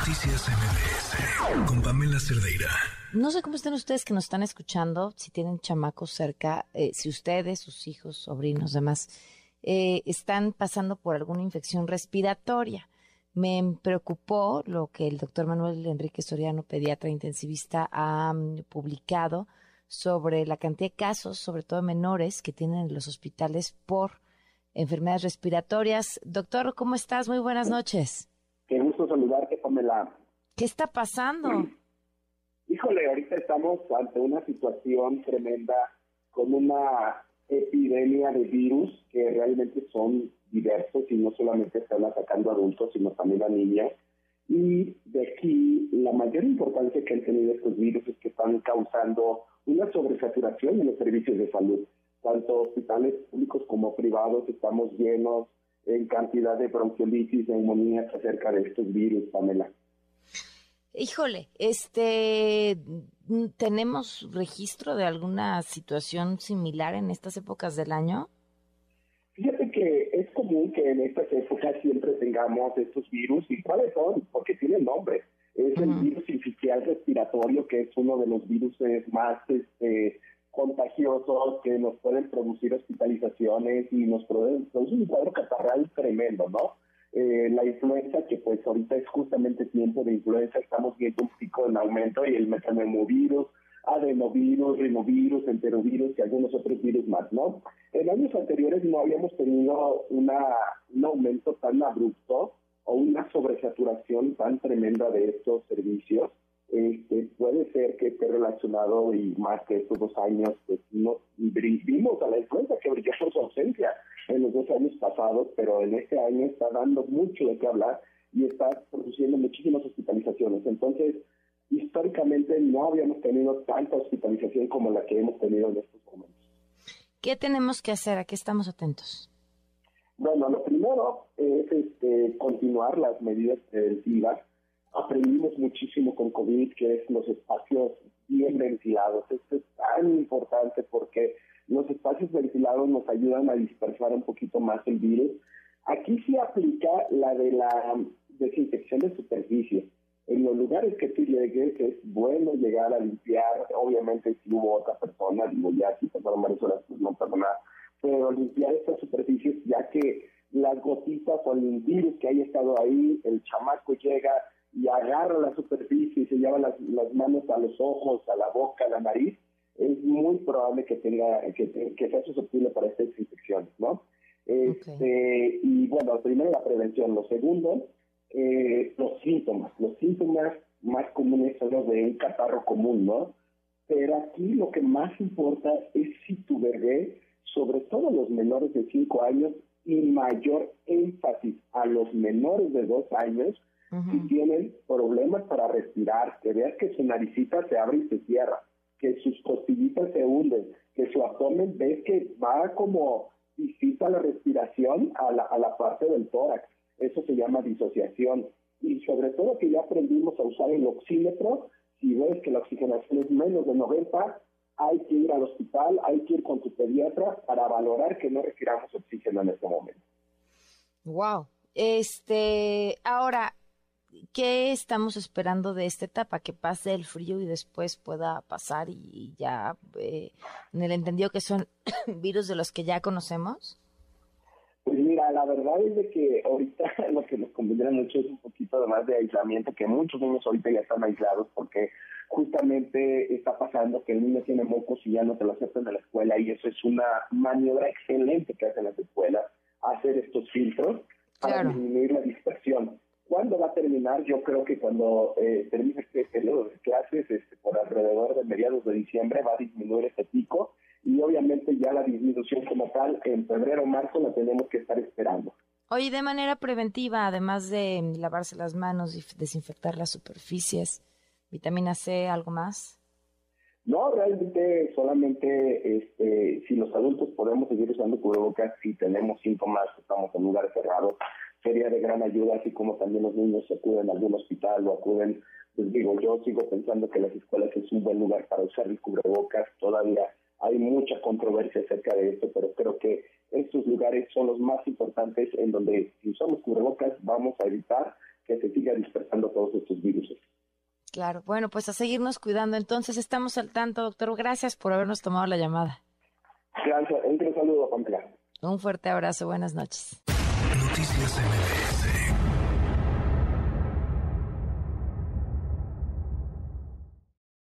Noticias MBS con Pamela Cerdeira. No sé cómo están ustedes que nos están escuchando, si tienen chamacos cerca, eh, si ustedes, sus hijos, sobrinos, demás, eh, están pasando por alguna infección respiratoria. Me preocupó lo que el doctor Manuel Enrique Soriano, pediatra intensivista, ha mm, publicado sobre la cantidad de casos, sobre todo menores, que tienen en los hospitales por enfermedades respiratorias. Doctor, ¿cómo estás? Muy buenas noches. Gusto saludarte, Pamela. ¿Qué está pasando? Híjole, ahorita estamos ante una situación tremenda con una epidemia de virus que realmente son diversos y no solamente están atacando a adultos, sino también a niñas. Y de aquí la mayor importancia que han tenido estos virus es que están causando una sobresaturación en los servicios de salud. Tanto hospitales públicos como privados estamos llenos en cantidad de bronquiolitis, neumonías acerca de estos virus, Pamela. Híjole, este, ¿tenemos registro de alguna situación similar en estas épocas del año? Fíjate que es común que en estas épocas siempre tengamos estos virus. ¿Y cuáles son? Porque tienen nombre. Es el virus inficial respiratorio, que es uno de los virus más este, contagiosos que nos pueden producir hospitalizaciones y nos producen, un cuadro catarral tremendo, ¿no? Eh, la influenza, que pues ahorita es justamente tiempo de influenza, estamos viendo un pico en aumento y el metanomovirus, adenovirus, rinovirus, enterovirus y algunos otros virus más, ¿no? En años anteriores no habíamos tenido una, un aumento tan abrupto o una sobresaturación tan tremenda de estos servicios este, puede ser que esté relacionado y más que estos dos años, pues no vimos a la influenza que brilló por su ausencia en los dos años pasados, pero en este año está dando mucho de qué hablar y está produciendo muchísimas hospitalizaciones. Entonces, históricamente no habíamos tenido tanta hospitalización como la que hemos tenido en estos momentos. ¿Qué tenemos que hacer? ¿A qué estamos atentos? Bueno, lo primero es este, continuar las medidas preventivas aprendimos muchísimo con COVID, que es los espacios bien ventilados. Esto es tan importante porque los espacios ventilados nos ayudan a dispersar un poquito más el virus. Aquí sí aplica la de la desinfección de superficie. En los lugares que tú llegues es bueno llegar a limpiar, obviamente si hubo otra persona, digo ya si pasaron varias horas, pues no pasa nada, pero limpiar estas superficies ya que las gotitas o el virus que haya estado ahí, el chamaco llega, y agarra la superficie y se lleva las, manos a los ojos, a la boca, a la nariz, es muy probable que tenga que, que sea susceptible para estas infecciones, ¿no? Este, y bueno, primero la prevención, lo segundo, eh, los síntomas. Los síntomas más comunes son los de un catarro común, ¿no? Pero aquí lo que más importa es si tu bebé, sobre todo los menores de 5 años, y mayor énfasis a los menores de 2 años, si tienen problemas para respirar, que veas que su naricita se abre y se cierra, que sus costillitas se hunden, que su abdomen ves que va como visita la respiración a la, a la parte del tórax. Eso se llama disociación. Y sobre todo que ya aprendimos a usar el oxímetro, si ves que la oxigenación es menos de 90, hay que ir al hospital, hay que ir con tu pediatra para valorar que no respiramos oxígeno en este momento. Wow. Este, ahora, ¿qué estamos esperando de esta etapa? Que pase el frío y después pueda pasar y, ya, eh, en el entendido que son virus de los que ya conocemos. Pues mira, la verdad es de que ahorita lo que nos convendría mucho es un poquito además de aislamiento, que muchos niños ahorita ya están aislados porque justamente está pasando que el niño tiene mocos y ya no te lo aceptan en la escuela y eso es una maniobra excelente que hacen las escuelas, hacer estos filtros para disminuir la dispersión. ¿Cuándo va a terminar? Yo creo que cuando eh, termine este periodo de clases, este, por alrededor de mediados de diciembre, va a disminuir este pico y obviamente ya la disminución como tal en febrero o marzo la tenemos que estar esperando. Oye, de manera preventiva, además de lavarse las manos y desinfectar las superficies, vitamina C, ¿algo más? No, realmente solamente este, si los adultos podemos seguir usando cubrebocas, si tenemos síntomas, estamos en lugares cerrados, sería de gran ayuda, así como también los niños acuden a algún hospital o acuden, pues digo, yo sigo pensando que las escuelas es un buen lugar para usar el cubrebocas, todavía hay mucha controversia acerca de esto, pero creo que estos lugares son los más importantes en donde si usamos cubrebocas vamos a evitar que se siga dispersando todos estos virus. Claro, bueno, pues a seguirnos cuidando. Entonces estamos al tanto, doctor. Gracias por habernos tomado la llamada. Gracias, un saludo, Pamela. Un fuerte abrazo, buenas noches. Noticias MBS